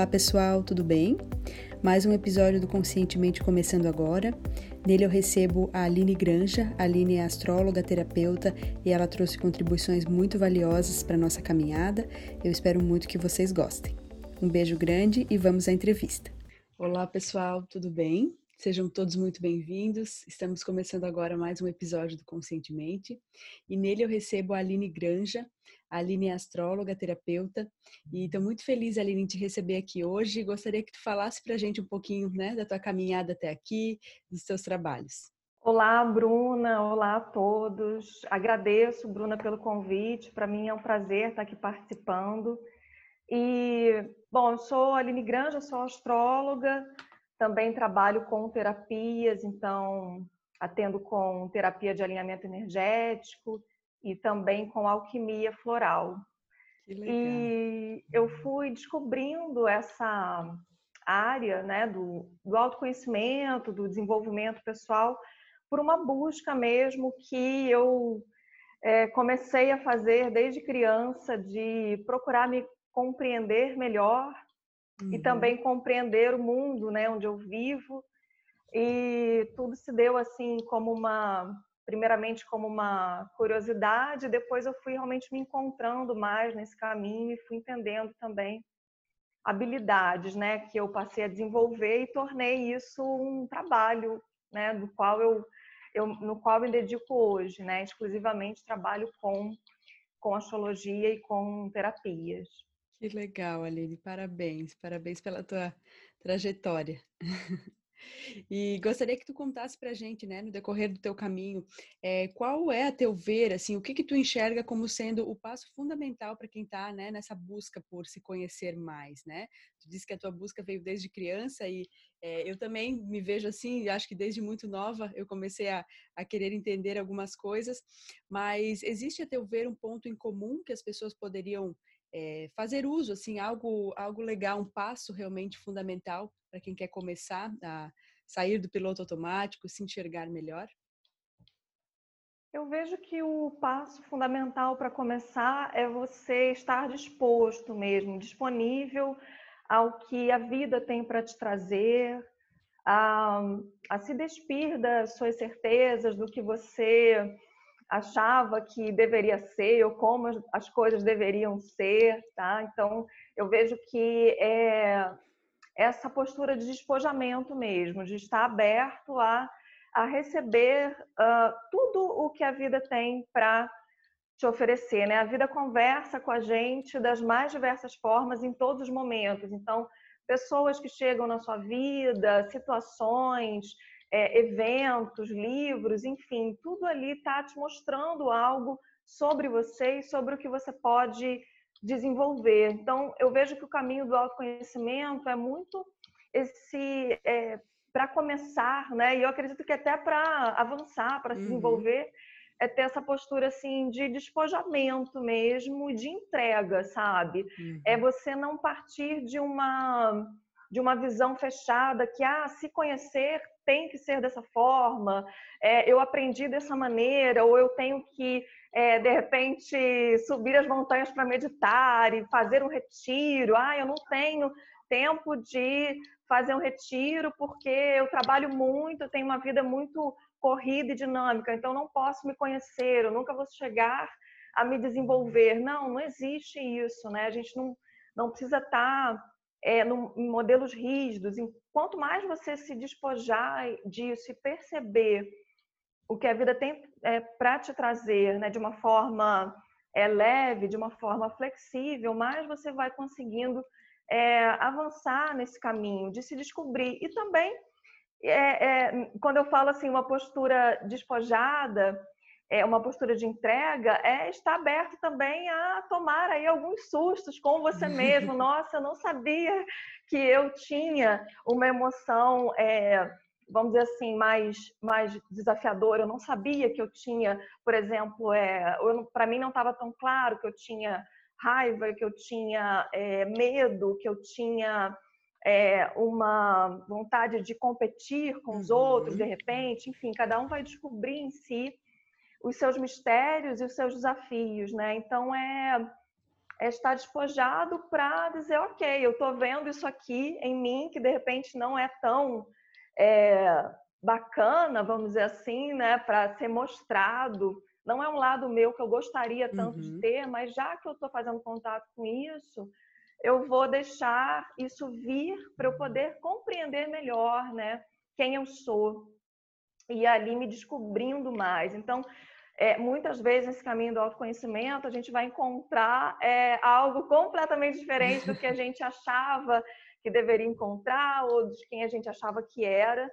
Olá pessoal, tudo bem? Mais um episódio do Conscientemente começando agora. Nele eu recebo a Aline Granja. A Aline é astróloga, terapeuta e ela trouxe contribuições muito valiosas para nossa caminhada. Eu espero muito que vocês gostem. Um beijo grande e vamos à entrevista. Olá pessoal, tudo bem? Sejam todos muito bem-vindos. Estamos começando agora mais um episódio do Conscientemente e nele eu recebo a Aline Granja. A Aline é astróloga, terapeuta e estou muito feliz, Aline, em te receber aqui hoje. Gostaria que tu falasse para a gente um pouquinho né, da tua caminhada até aqui, dos teus trabalhos. Olá, Bruna. Olá a todos. Agradeço, Bruna, pelo convite. Para mim é um prazer estar aqui participando. E, bom, eu sou a Aline Granja, sou astróloga, também trabalho com terapias, então atendo com terapia de alinhamento energético e também com alquimia floral. E eu fui descobrindo essa área né, do, do autoconhecimento, do desenvolvimento pessoal, por uma busca mesmo que eu é, comecei a fazer desde criança, de procurar me compreender melhor uhum. e também compreender o mundo, né, onde eu vivo. E tudo se deu assim como uma, primeiramente como uma curiosidade, depois eu fui realmente me encontrando mais nesse caminho e fui entendendo também habilidades, né, que eu passei a desenvolver e tornei isso um trabalho, né, do qual eu, eu no qual me dedico hoje, né, exclusivamente trabalho com com astrologia e com terapias. Que legal, Aline. Parabéns, parabéns pela tua trajetória. E gostaria que tu contasse para a gente, né, no decorrer do teu caminho, é, qual é, a teu ver, assim, o que que tu enxerga como sendo o passo fundamental para quem está, né, nessa busca por se conhecer mais, né? Tu disse que a tua busca veio desde criança e é, eu também me vejo assim, acho que desde muito nova eu comecei a, a querer entender algumas coisas, mas existe, a teu ver, um ponto em comum que as pessoas poderiam é, fazer uso, assim, algo, algo legal, um passo realmente fundamental para quem quer começar a sair do piloto automático, se enxergar melhor? Eu vejo que o passo fundamental para começar é você estar disposto mesmo, disponível ao que a vida tem para te trazer, a, a se despir das suas certezas, do que você achava que deveria ser ou como as coisas deveriam ser, tá? Então, eu vejo que é essa postura de despojamento mesmo, de estar aberto a, a receber uh, tudo o que a vida tem para te oferecer, né? A vida conversa com a gente das mais diversas formas em todos os momentos. Então, pessoas que chegam na sua vida, situações, é, eventos, livros, enfim, tudo ali está te mostrando algo sobre você e sobre o que você pode desenvolver. Então, eu vejo que o caminho do autoconhecimento é muito esse é, para começar, né? E eu acredito que até para avançar, para se uhum. desenvolver, é ter essa postura assim de despojamento mesmo, de entrega, sabe? Uhum. É você não partir de uma de uma visão fechada que ah, se conhecer tem que ser dessa forma, é, eu aprendi dessa maneira, ou eu tenho que, é, de repente, subir as montanhas para meditar e fazer um retiro. Ah, eu não tenho tempo de fazer um retiro porque eu trabalho muito, tenho uma vida muito corrida e dinâmica, então não posso me conhecer, eu nunca vou chegar a me desenvolver. Não, não existe isso, né? A gente não, não precisa estar tá é, no, em modelos rígidos. Quanto mais você se despojar disso e perceber o que a vida tem é, para te trazer né, de uma forma é, leve, de uma forma flexível, mais você vai conseguindo é, avançar nesse caminho de se descobrir. E também, é, é, quando eu falo assim, uma postura despojada, é, uma postura de entrega é estar aberto também a tomar aí alguns sustos com você mesmo. Nossa, eu não sabia que eu tinha uma emoção, é, vamos dizer assim, mais, mais desafiadora. Eu não sabia que eu tinha, por exemplo, é, para mim não estava tão claro que eu tinha raiva, que eu tinha é, medo, que eu tinha é, uma vontade de competir com os uhum. outros, de repente. Enfim, cada um vai descobrir em si os seus mistérios e os seus desafios, né? Então é é estar despojado para dizer, ok, eu estou vendo isso aqui em mim que de repente não é tão é, bacana, vamos dizer assim, né, para ser mostrado. Não é um lado meu que eu gostaria tanto uhum. de ter, mas já que eu estou fazendo contato com isso, eu vou deixar isso vir para eu poder compreender melhor, né, quem eu sou e ali me descobrindo mais. Então, é, muitas vezes nesse caminho do autoconhecimento a gente vai encontrar é, algo completamente diferente do que a gente achava que deveria encontrar ou de quem a gente achava que era.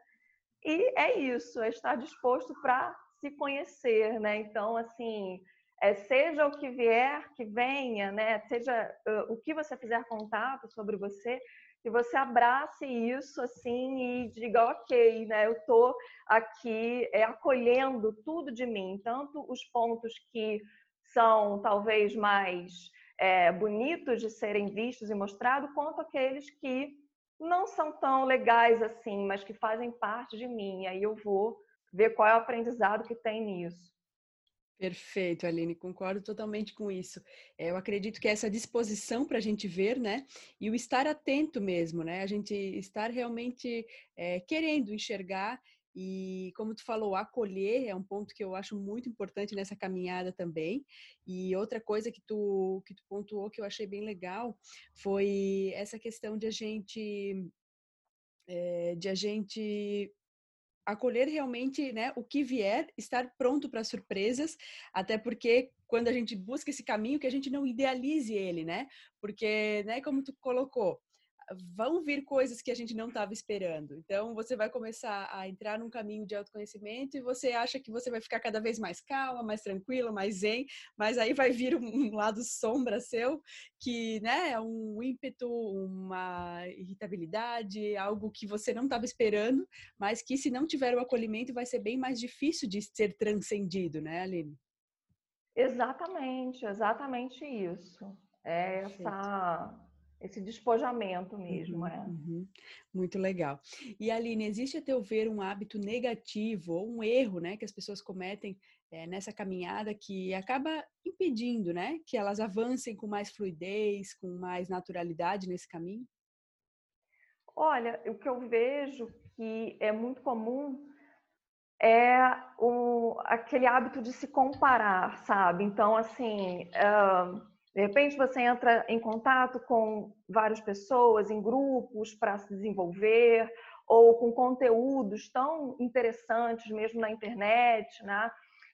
E é isso, é estar disposto para se conhecer, né? Então, assim, é, seja o que vier, que venha, né? Seja uh, o que você fizer contato sobre você, que você abrace isso assim e diga, ok, né, eu estou aqui é, acolhendo tudo de mim, tanto os pontos que são talvez mais é, bonitos de serem vistos e mostrados, quanto aqueles que não são tão legais assim, mas que fazem parte de mim. Aí eu vou ver qual é o aprendizado que tem nisso. Perfeito, Aline, concordo totalmente com isso. É, eu acredito que essa disposição para a gente ver, né, e o estar atento mesmo, né, a gente estar realmente é, querendo enxergar e, como tu falou, acolher é um ponto que eu acho muito importante nessa caminhada também. E outra coisa que tu, que tu pontuou que eu achei bem legal foi essa questão de a gente, é, de a gente acolher realmente né, o que vier, estar pronto para surpresas, até porque quando a gente busca esse caminho, que a gente não idealize ele, né? Porque, né, como tu colocou, vão vir coisas que a gente não estava esperando. Então, você vai começar a entrar num caminho de autoconhecimento e você acha que você vai ficar cada vez mais calma, mais tranquila, mais zen, mas aí vai vir um lado sombra seu que, né, é um ímpeto, uma irritabilidade, algo que você não estava esperando, mas que se não tiver o acolhimento vai ser bem mais difícil de ser transcendido, né, Aline? Exatamente, exatamente isso. É essa esse despojamento mesmo, uhum, é. Uhum. Muito legal. E Aline, existe a teu ver um hábito negativo ou um erro, né, que as pessoas cometem é, nessa caminhada que acaba impedindo, né, que elas avancem com mais fluidez, com mais naturalidade nesse caminho? Olha, o que eu vejo que é muito comum é o, aquele hábito de se comparar, sabe? Então, assim, uh de repente você entra em contato com várias pessoas, em grupos para se desenvolver, ou com conteúdos tão interessantes mesmo na internet, né?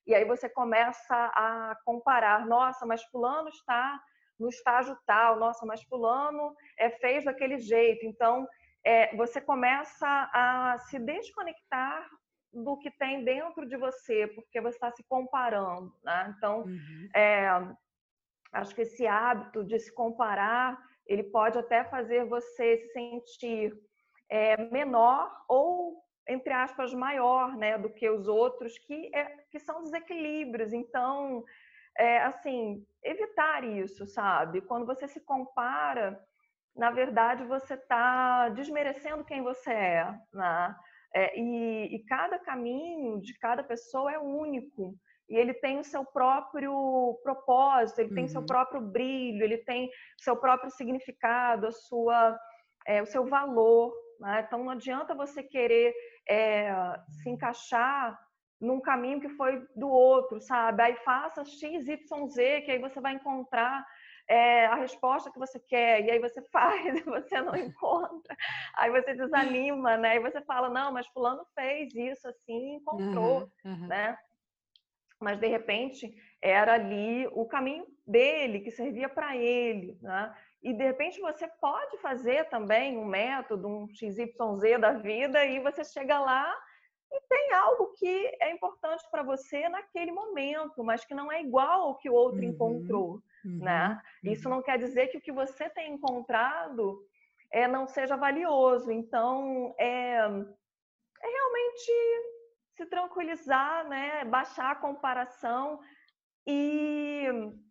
E aí você começa a comparar, nossa, mas fulano está no estágio tal, nossa, mas fulano é, fez daquele jeito. Então, é, você começa a se desconectar do que tem dentro de você, porque você está se comparando. Né? Então, uhum. é, Acho que esse hábito de se comparar, ele pode até fazer você se sentir é, menor ou, entre aspas, maior né, do que os outros, que, é, que são desequilíbrios. Então, é, assim, evitar isso, sabe? Quando você se compara, na verdade, você está desmerecendo quem você é, né? É, e, e, cada caminho de cada pessoa é único e ele tem o seu próprio propósito, ele uhum. tem o seu próprio brilho, ele tem o seu próprio significado, a sua, é, o seu valor. Né? Então não adianta você querer é, se encaixar num caminho que foi do outro, sabe? Aí faça X, Y, Z, que aí você vai encontrar é, a resposta que você quer, e aí você faz e você não encontra, aí você desanima, né? E você fala, não, mas fulano fez isso assim, encontrou, uhum, uhum. né? Mas de repente era ali o caminho dele, que servia para ele. Né? E de repente você pode fazer também um método, um XYZ da vida, e você chega lá e tem algo que é importante para você naquele momento, mas que não é igual ao que o outro uhum, encontrou. Uhum, né? Uhum. Isso não quer dizer que o que você tem encontrado é, não seja valioso. Então, é, é realmente se tranquilizar, né? baixar a comparação e,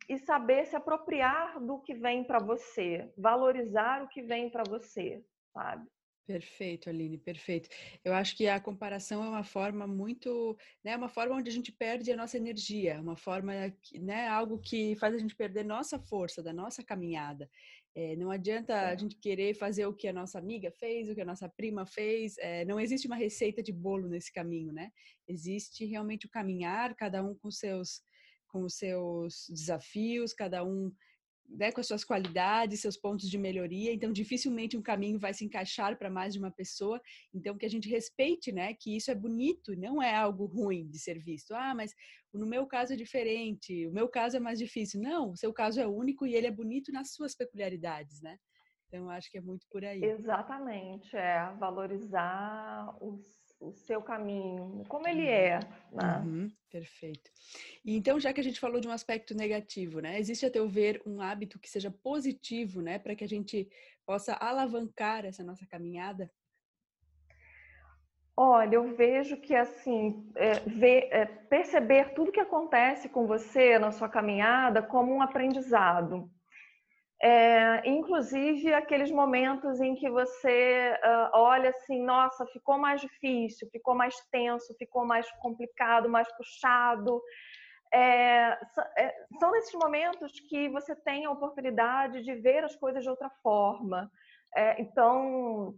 e saber se apropriar do que vem para você, valorizar o que vem para você, sabe? Perfeito, Aline, perfeito. Eu acho que a comparação é uma forma muito, né, uma forma onde a gente perde a nossa energia, uma forma, né, algo que faz a gente perder nossa força, da nossa caminhada. É, não adianta a gente querer fazer o que a nossa amiga fez, o que a nossa prima fez. É, não existe uma receita de bolo nesse caminho, né? Existe realmente o caminhar, cada um com seus com os seus desafios, cada um né, com as suas qualidades, seus pontos de melhoria. Então, dificilmente um caminho vai se encaixar para mais de uma pessoa. Então, que a gente respeite, né, que isso é bonito, não é algo ruim de ser visto. Ah, mas no meu caso é diferente, o meu caso é mais difícil. Não, o seu caso é único e ele é bonito nas suas peculiaridades, né? Então, acho que é muito por aí. Exatamente, é valorizar os o seu caminho, como ele é. Né? Uhum, perfeito. E então, já que a gente falou de um aspecto negativo, né? Existe, a teu ver, um hábito que seja positivo, né? Para que a gente possa alavancar essa nossa caminhada? Olha, eu vejo que assim, é, ver, é, perceber tudo que acontece com você na sua caminhada como um aprendizado. É, inclusive aqueles momentos em que você uh, olha assim, nossa, ficou mais difícil, ficou mais tenso, ficou mais complicado, mais puxado. É, é, são nesses momentos que você tem a oportunidade de ver as coisas de outra forma. É, então,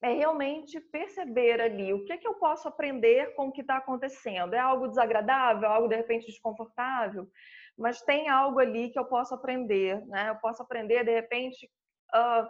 é realmente perceber ali o que, é que eu posso aprender com o que está acontecendo. É algo desagradável, algo de repente desconfortável? Mas tem algo ali que eu posso aprender, né? Eu posso aprender, de repente, uh,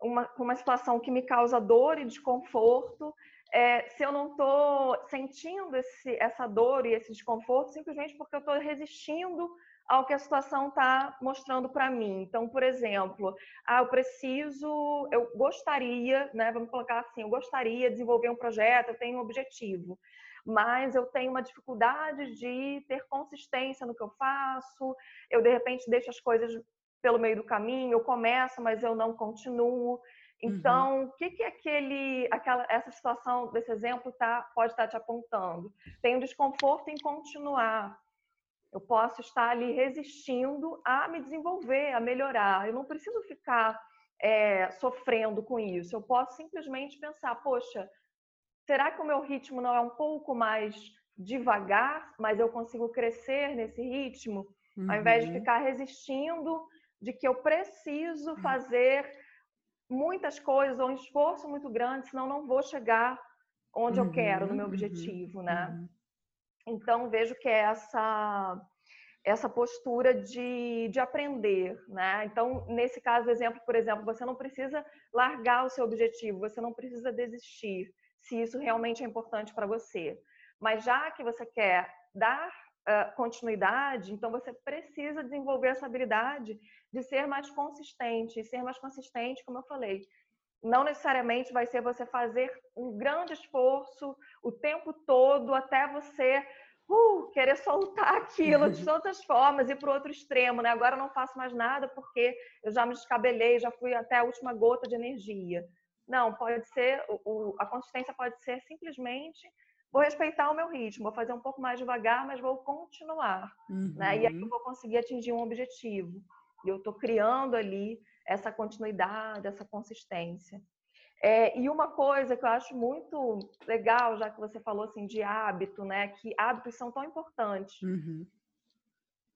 uma, uma situação que me causa dor e desconforto, é, se eu não estou sentindo esse, essa dor e esse desconforto, simplesmente porque eu estou resistindo ao que a situação está mostrando para mim. Então, por exemplo, ah, eu preciso, eu gostaria, né, vamos colocar assim, eu gostaria de desenvolver um projeto, eu tenho um objetivo mas eu tenho uma dificuldade de ter consistência no que eu faço, eu de repente deixo as coisas pelo meio do caminho, eu começo, mas eu não continuo. Uhum. Então, uhum. o que, que aquele, aquela, essa situação desse exemplo tá, pode estar tá te apontando? Tem um desconforto em continuar. Eu posso estar ali resistindo a me desenvolver, a melhorar. Eu não preciso ficar é, sofrendo com isso. Eu posso simplesmente pensar, poxa, será que o meu ritmo não é um pouco mais devagar, mas eu consigo crescer nesse ritmo, uhum. ao invés de uhum. ficar resistindo de que eu preciso uhum. fazer muitas coisas ou um esforço muito grande, senão não vou chegar onde uhum. eu quero no meu uhum. objetivo, né? Uhum. Então vejo que é essa essa postura de, de aprender, né? Então, nesse caso, exemplo, por exemplo, você não precisa largar o seu objetivo, você não precisa desistir se isso realmente é importante para você. Mas já que você quer dar uh, continuidade, então você precisa desenvolver essa habilidade de ser mais consistente. E ser mais consistente, como eu falei, não necessariamente vai ser você fazer um grande esforço o tempo todo até você uh, querer soltar aquilo de todas as formas e para o outro extremo, né? Agora eu não faço mais nada porque eu já me descabelei, já fui até a última gota de energia. Não, pode ser, o, a consistência pode ser simplesmente vou respeitar o meu ritmo, vou fazer um pouco mais devagar, mas vou continuar. Uhum. Né? E aí eu uhum. vou conseguir atingir um objetivo. E eu estou criando ali essa continuidade, essa consistência. É, e uma coisa que eu acho muito legal, já que você falou assim de hábito, né? Que hábitos são tão importantes. Uhum.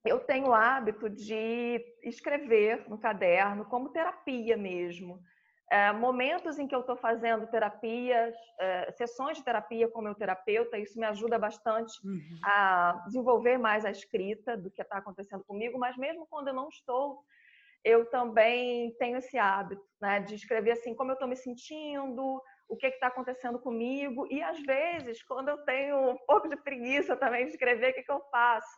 Eu tenho o hábito de escrever no caderno como terapia mesmo é, momentos em que eu estou fazendo terapias, é, sessões de terapia com meu terapeuta, isso me ajuda bastante uhum. a desenvolver mais a escrita do que está acontecendo comigo, mas mesmo quando eu não estou, eu também tenho esse hábito né, de escrever assim como eu estou me sentindo, o que está acontecendo comigo, e às vezes, quando eu tenho um pouco de preguiça também de escrever, o que, que eu faço?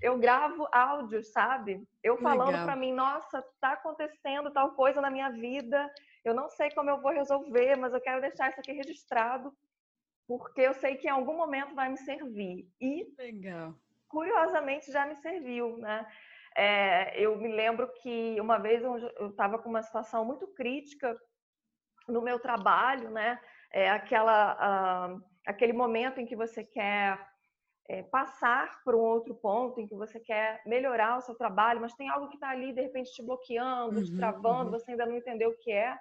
Eu gravo áudios, sabe? Eu falando para mim, nossa, está acontecendo tal coisa na minha vida, eu não sei como eu vou resolver, mas eu quero deixar isso aqui registrado, porque eu sei que em algum momento vai me servir. E, Legal. curiosamente, já me serviu, né? É, eu me lembro que uma vez eu estava com uma situação muito crítica no meu trabalho, né? É aquela, uh, aquele momento em que você quer é, passar por um outro ponto, em que você quer melhorar o seu trabalho, mas tem algo que está ali, de repente, te bloqueando, uhum, te travando, uhum. você ainda não entendeu o que é.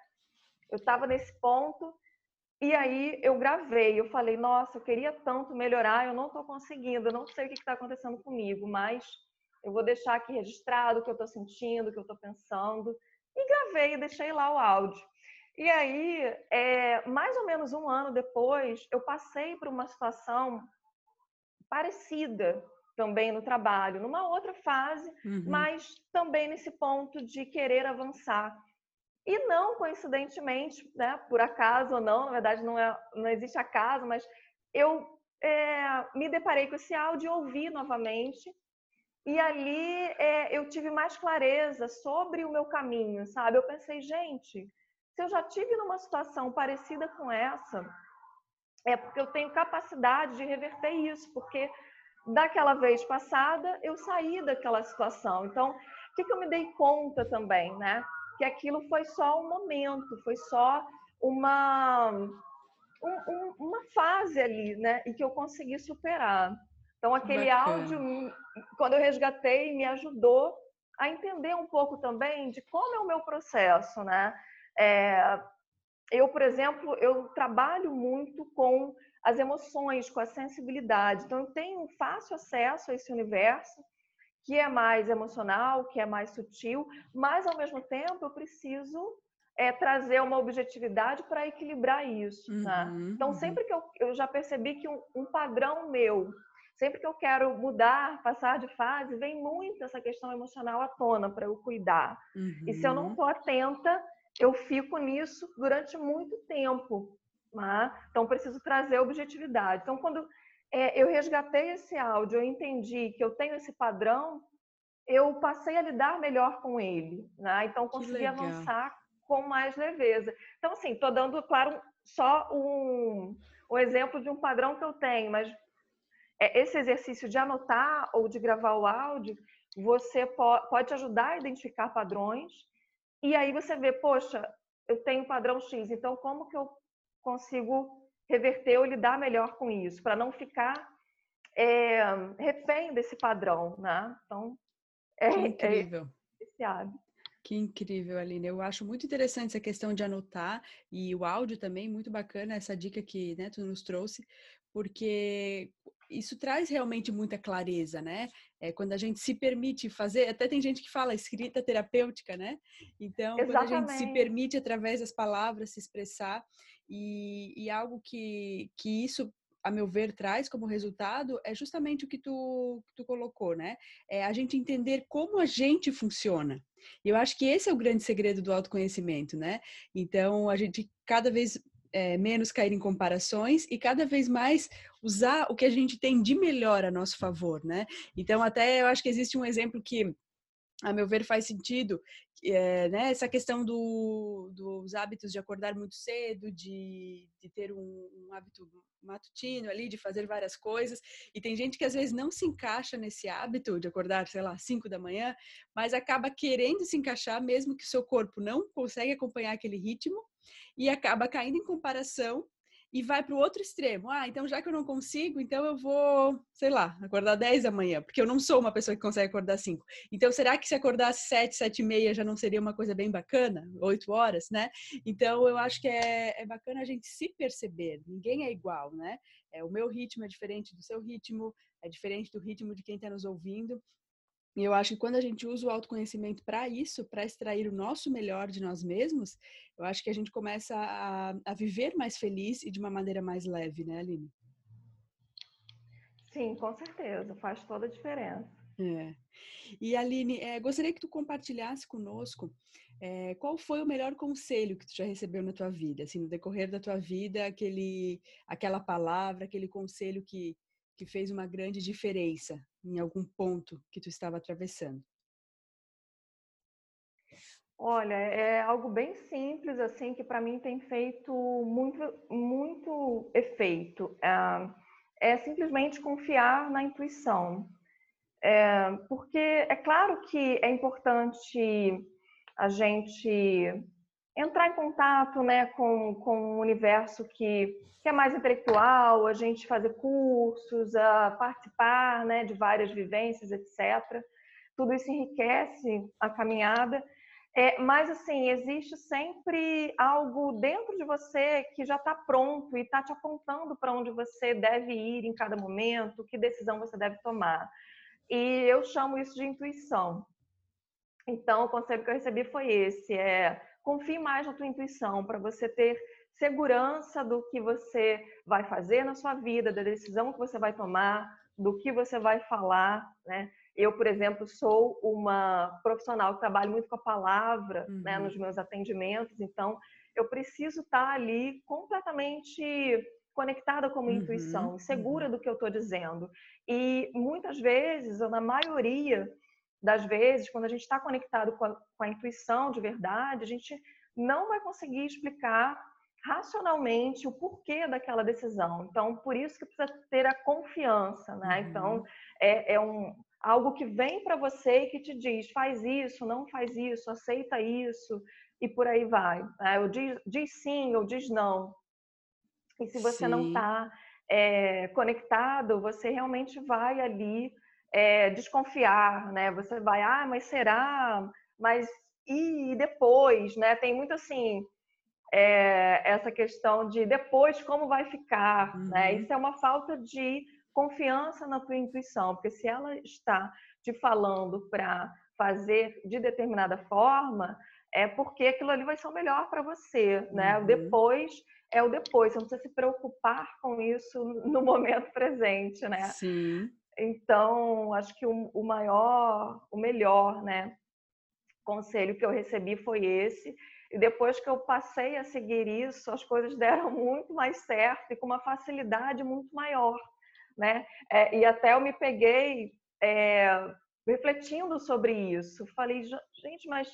Eu estava nesse ponto e aí eu gravei. Eu falei, nossa, eu queria tanto melhorar, eu não estou conseguindo, eu não sei o que está acontecendo comigo, mas eu vou deixar aqui registrado o que eu estou sentindo, o que eu estou pensando. E gravei deixei lá o áudio. E aí, é, mais ou menos um ano depois, eu passei por uma situação parecida também no trabalho, numa outra fase, uhum. mas também nesse ponto de querer avançar. E não coincidentemente, né, por acaso ou não, na verdade não, é, não existe acaso, mas eu é, me deparei com esse áudio ouvi novamente. E ali é, eu tive mais clareza sobre o meu caminho, sabe? Eu pensei, gente, se eu já tive numa situação parecida com essa, é porque eu tenho capacidade de reverter isso, porque daquela vez passada eu saí daquela situação. Então, o que, que eu me dei conta também, né? Que aquilo foi só um momento, foi só uma, um, um, uma fase ali, né? E que eu consegui superar. Então, aquele Bacana. áudio, quando eu resgatei, me ajudou a entender um pouco também de como é o meu processo, né? É, eu, por exemplo, eu trabalho muito com as emoções, com a sensibilidade. Então, eu tenho fácil acesso a esse universo que é mais emocional, que é mais sutil, mas ao mesmo tempo eu preciso é, trazer uma objetividade para equilibrar isso. Né? Uhum, Então, uhum. sempre que eu, eu já percebi que um, um, padrão meu, sempre que eu quero mudar, passar de fase, vem muito essa questão emocional à tona para eu cuidar. Uhum. E se eu não estou uhum. atenta, eu fico nisso durante muito tempo. Né? Então, preciso trazer objetividade. Então, quando é, eu resgatei esse áudio, eu entendi que eu tenho esse padrão, eu passei a lidar melhor com ele. Né? Então, consegui avançar com mais leveza. Então, assim, estou dando, claro, só um, um exemplo de um padrão que eu tenho, mas é, esse exercício de anotar ou de gravar o áudio, você pode ajudar a identificar padrões e aí você vê, poxa, eu tenho padrão X, então como que eu consigo reverter ou lidar melhor com isso, para não ficar é, refém desse padrão, né? Então, é, que é incrível. É esse hábito. Que incrível, Aline. Eu acho muito interessante essa questão de anotar e o áudio também, muito bacana essa dica que né, tu nos trouxe, porque isso traz realmente muita clareza, né? É quando a gente se permite fazer, até tem gente que fala escrita terapêutica, né? Então, Exatamente. quando a gente se permite através das palavras se expressar e, e algo que, que isso a meu ver, traz como resultado é justamente o que tu, que tu colocou, né? É a gente entender como a gente funciona. E eu acho que esse é o grande segredo do autoconhecimento, né? Então, a gente cada vez é, menos cair em comparações e cada vez mais usar o que a gente tem de melhor a nosso favor, né? Então, até eu acho que existe um exemplo que, a meu ver, faz sentido, é, né, essa questão do, dos hábitos de acordar muito cedo, de, de ter um, um, hábito matutino ali, de fazer várias coisas. E tem gente que às vezes não se encaixa nesse hábito de acordar, sei lá, 5 da manhã, mas acaba querendo se encaixar, mesmo que o seu corpo não consegue acompanhar aquele ritmo, e acaba caindo em comparação e vai para o outro extremo. Ah, então já que eu não consigo, então eu vou, sei lá, acordar 10 da manhã, porque eu não sou uma pessoa que consegue acordar 5. Então, será que se acordasse 7, 7 e meia já não seria uma coisa bem bacana? 8 horas, né? Então, eu acho que é, é bacana a gente se perceber. Ninguém é igual, né? É, o meu ritmo é diferente do seu ritmo, é diferente do ritmo de quem está nos ouvindo. E eu acho que quando a gente usa o autoconhecimento para isso, para extrair o nosso melhor de nós mesmos, eu acho que a gente começa a, a, viver mais feliz e de uma maneira mais leve, né, Aline? Sim, com certeza, faz toda a diferença. É. E Aline, é, gostaria que tu compartilhasse conosco é, qual foi o melhor conselho que tu já recebeu na tua vida, assim, no decorrer da tua vida, aquele, aquela palavra, aquele conselho que, que fez uma grande diferença em algum ponto que tu estava atravessando? Olha, é algo bem simples, assim, que para mim tem feito muito, muito efeito. É, é simplesmente confiar na intuição. É, porque é claro que é importante a gente entrar em contato né, com, com um universo que, que é mais intelectual, a gente fazer cursos, a participar né, de várias vivências, etc. Tudo isso enriquece a caminhada. É, mas assim, existe sempre algo dentro de você que já está pronto e está te apontando para onde você deve ir em cada momento, que decisão você deve tomar. E eu chamo isso de intuição. Então, o conselho que eu recebi foi esse: é confie mais na tua intuição para você ter segurança do que você vai fazer na sua vida, da decisão que você vai tomar, do que você vai falar, né? Eu, por exemplo, sou uma profissional que trabalho muito com a palavra né, uhum. né, nos meus atendimentos, então eu preciso estar ali completamente conectada com a minha uhum. intuição, segura uhum. do que eu estou dizendo. E muitas vezes, ou na maioria das vezes, quando a gente está conectado com a, com a intuição de verdade, a gente não vai conseguir explicar racionalmente o porquê daquela decisão. Então, por isso que precisa ter a confiança, né? Então, uhum. é, é um, algo que vem para você e que te diz, faz isso, não faz isso, aceita isso, e por aí vai. Né? Ou diz, diz sim ou diz não. E se você sim. não está é, conectado, você realmente vai ali é, desconfiar, né? Você vai, ah, mas será? Mas e depois, né? Tem muito assim, é, essa questão de depois como vai ficar, né? uhum. né? Isso é uma falta de confiança na tua intuição, porque se ela está te falando para fazer de determinada forma, é porque aquilo ali vai ser o melhor para você, né? Uhum. O depois é o depois, você não precisa se preocupar com isso no momento presente, né? Sim. Então, acho que o, o maior, o melhor, né, conselho que eu recebi foi esse. E depois que eu passei a seguir isso, as coisas deram muito mais certo e com uma facilidade muito maior né? É, e até eu me peguei é, refletindo sobre isso. Falei, gente, mas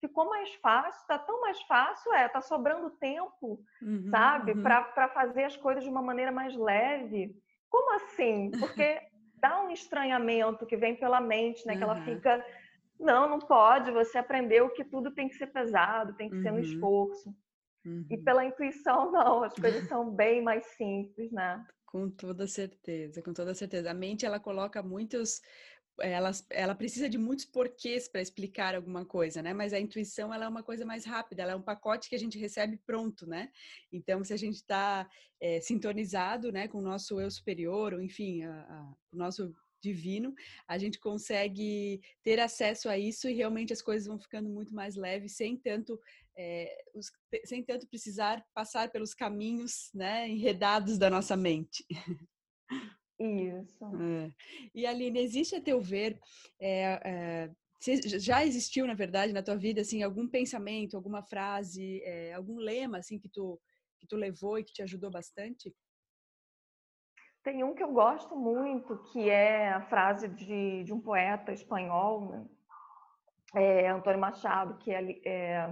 ficou mais fácil, tá tão mais fácil, é, tá sobrando tempo, uhum, sabe, uhum. para fazer as coisas de uma maneira mais leve. Como assim? Porque dá um estranhamento que vem pela mente, né? Que ela fica, não, não pode. Você aprendeu que tudo tem que ser pesado, tem que ser no uhum. esforço. E uhum. pela intuição, não, as coisas são bem mais simples, né? Com toda certeza, com toda certeza. A mente ela coloca muitos, ela, ela precisa de muitos porquês para explicar alguma coisa, né? Mas a intuição ela é uma coisa mais rápida, ela é um pacote que a gente recebe pronto, né? Então, se a gente está é, sintonizado, né, com o nosso eu superior, ou enfim, o nosso divino, a gente consegue ter acesso a isso e realmente as coisas vão ficando muito mais leves, sem tanto, é, os, sem tanto precisar passar pelos caminhos né, enredados da nossa mente. Isso. É. E Aline, existe a teu ver, é, já existiu, na verdade, na tua vida, assim, algum pensamento, alguma frase, algum lema, assim, que tu, que tu levou e que te ajudou bastante? Tem um que eu gosto muito, que é a frase de, de um poeta espanhol, né? é, Antônio Machado, que é, é,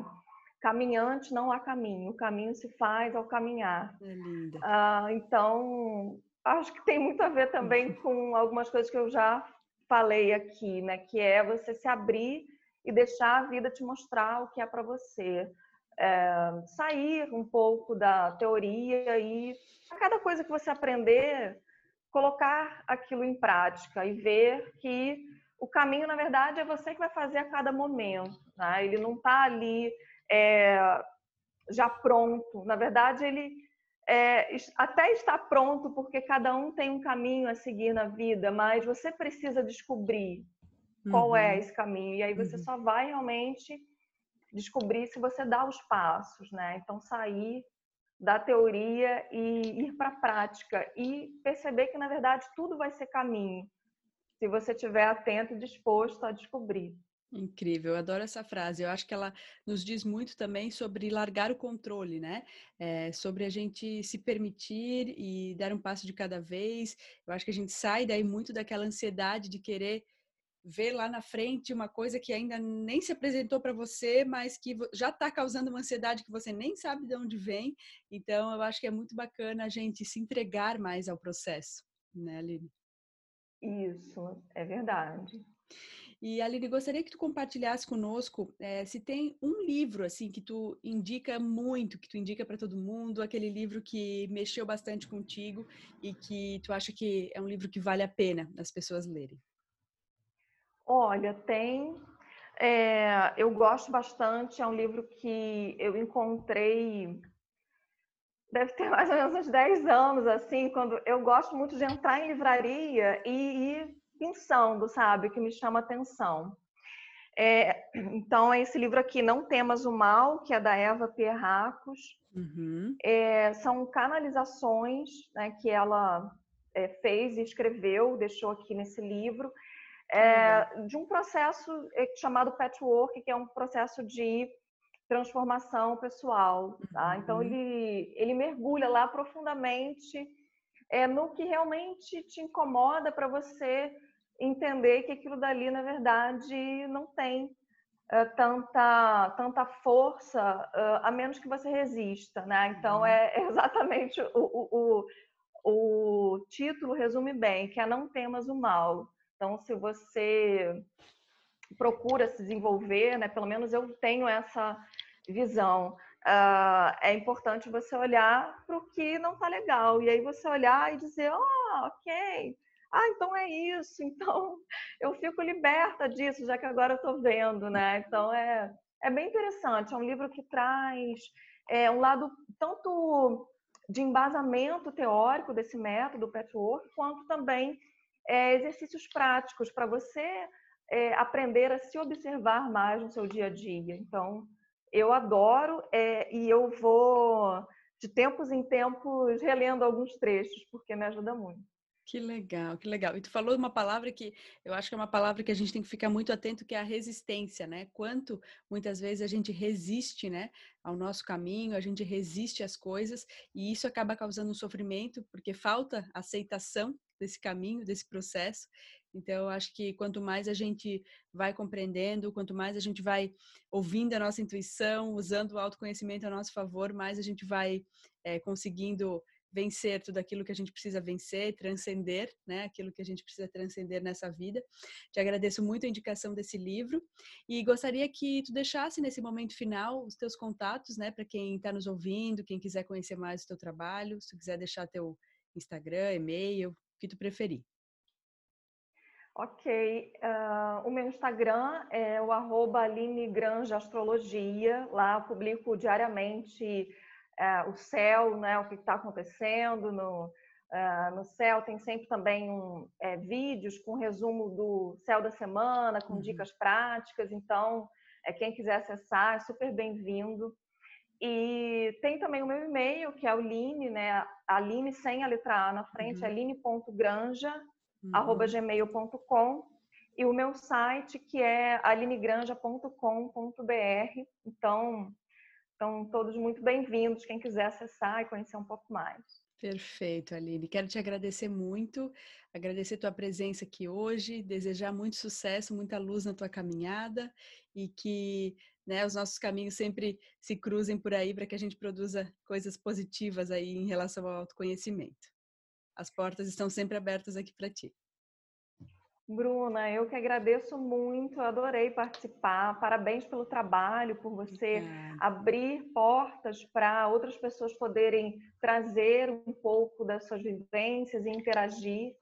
caminhante não há caminho, o caminho se faz ao caminhar. É linda. Ah, então, acho que tem muito a ver também com algumas coisas que eu já falei aqui, né? Que é você se abrir e deixar a vida te mostrar o que é para você é, sair um pouco da teoria e a cada coisa que você aprender, colocar aquilo em prática e ver que o caminho, na verdade, é você que vai fazer a cada momento. Né? Ele não está ali é, já pronto. Na verdade, ele é, até está pronto porque cada um tem um caminho a seguir na vida, mas você precisa descobrir qual é uhum. é esse caminho. E aí você uhum. só vai realmente descobrir se você dá os passos, né? Então sair da teoria e ir para a prática e perceber que na verdade tudo vai ser caminho, se você estiver atento e disposto a descobrir. Incrível, eu adoro essa frase. Eu acho que ela nos diz muito também sobre largar o controle, né? É, sobre a gente se permitir e dar um passo de cada vez. Eu acho que a gente sai daí muito daquela ansiedade de querer ver lá na frente uma coisa que ainda nem se apresentou para você, mas que já está causando uma ansiedade que você nem sabe de onde vem. Então, eu acho que é muito bacana a gente se entregar mais ao processo, né, Aline? Isso, é verdade. E Aline, gostaria que tu compartilhasse conosco é, se tem um livro assim que tu indica muito, que tu indica para todo mundo, aquele livro que mexeu bastante contigo e que tu acha que é um livro que vale a pena as pessoas lerem. Olha, tem é, eu gosto bastante. É um livro que eu encontrei deve ter mais ou menos uns 10 anos, assim, quando eu gosto muito de entrar em livraria e ir pensando, sabe, que me chama atenção. É, então, é esse livro aqui, Não Temas o Mal, que é da Eva Pierracos. Uhum. É, são canalizações né, que ela é, fez e escreveu, deixou aqui nesse livro, uhum. de um processo é, chamado patchwork, que é um processo de transformação pessoal. Tá? Então, uhum. ele, ele mergulha lá profundamente é, no que realmente te incomoda para você entender que aquilo dali, na verdade, não tem é, tanta, tanta força, uh, a menos que você resista. Né? Então, uhum. é exatamente o, o, o, o título resume bem, que é Não Temas o Mal. Então, se você procura se desenvolver, né? Pelo menos eu tenho essa visão. Uh, é importante você olhar para o que não está legal e aí você olhar e dizer, oh, ok, ah, então é isso, então eu fico liberta disso, já que agora eu estou vendo, né? Então é, é bem interessante, é um livro que traz é, um lado tanto de embasamento teórico desse método patchwork, quanto também é, exercícios práticos para você é, aprender a se observar mais no seu dia a dia. Então, eu adoro é, e eu vou, de tempos em tempos, relendo alguns trechos, porque me ajuda muito. Que legal, que legal. E tu falou uma palavra que eu acho que é uma palavra que a gente tem que ficar muito atento, que é a resistência, né? Quanto muitas vezes a gente resiste, né, ao nosso caminho, a gente resiste às coisas e isso acaba causando um sofrimento porque falta aceitação desse caminho, desse processo. Então, eu acho que quanto mais a gente vai compreendendo, quanto mais a gente vai ouvindo a nossa intuição, usando o autoconhecimento a nosso favor, mais a gente vai é, conseguindo vencer tudo aquilo que a gente precisa vencer, transcender, né? Aquilo que a gente precisa transcender nessa vida. Te agradeço muito a indicação desse livro e gostaria que tu deixasse nesse momento final os teus contatos, né? Para quem está nos ouvindo, quem quiser conhecer mais o teu trabalho, se tu quiser deixar teu Instagram, e-mail, o que tu preferir. Ok, uh, o meu Instagram é o arroba Aline Astrologia, lá eu publico diariamente uh, o céu, né, o que está acontecendo no, uh, no céu, tem sempre também um, é, vídeos com resumo do céu da semana, com uhum. dicas práticas, então é, quem quiser acessar é super bem-vindo. E tem também o meu e-mail, que é o Line, né? Aline sem a letra A na frente, uhum. é line.granja, uhum. E o meu site, que é alinegranja.com.br. Então, estão todos muito bem-vindos, quem quiser acessar e conhecer um pouco mais. Perfeito, Aline. Quero te agradecer muito, agradecer tua presença aqui hoje, desejar muito sucesso, muita luz na tua caminhada e que né, os nossos caminhos sempre se cruzem por aí para que a gente produza coisas positivas aí em relação ao autoconhecimento. As portas estão sempre abertas aqui para ti. Bruna, eu que agradeço muito, adorei participar. Parabéns pelo trabalho, por você abrir portas para outras pessoas poderem trazer um pouco das suas vivências e interagir.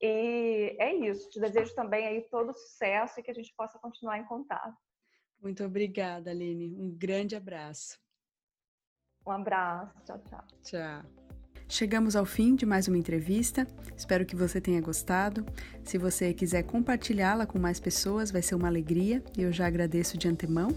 E é isso. Te desejo também aí todo sucesso e que a gente possa continuar em contato. Muito obrigada, Aline. Um grande abraço. Um abraço. Tchau, tchau. Tchau. Chegamos ao fim de mais uma entrevista. Espero que você tenha gostado. Se você quiser compartilhá-la com mais pessoas, vai ser uma alegria eu já agradeço de antemão.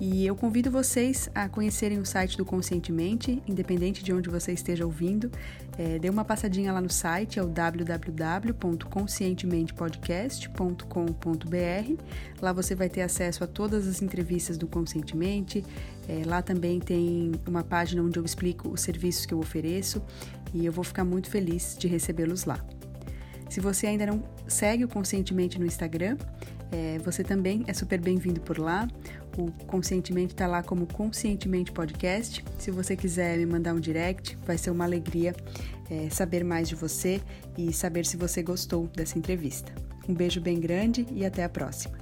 E eu convido vocês a conhecerem o site do Conscientemente, independente de onde você esteja ouvindo. É, dê uma passadinha lá no site, é o www.conscientementepodcast.com.br. Lá você vai ter acesso a todas as entrevistas do Conscientemente. É, lá também tem uma página onde eu explico os serviços que eu ofereço e eu vou ficar muito feliz de recebê-los lá. Se você ainda não segue o Conscientemente no Instagram, é, você também é super bem-vindo por lá. O Conscientemente está lá como Conscientemente Podcast. Se você quiser me mandar um direct, vai ser uma alegria é, saber mais de você e saber se você gostou dessa entrevista. Um beijo bem grande e até a próxima.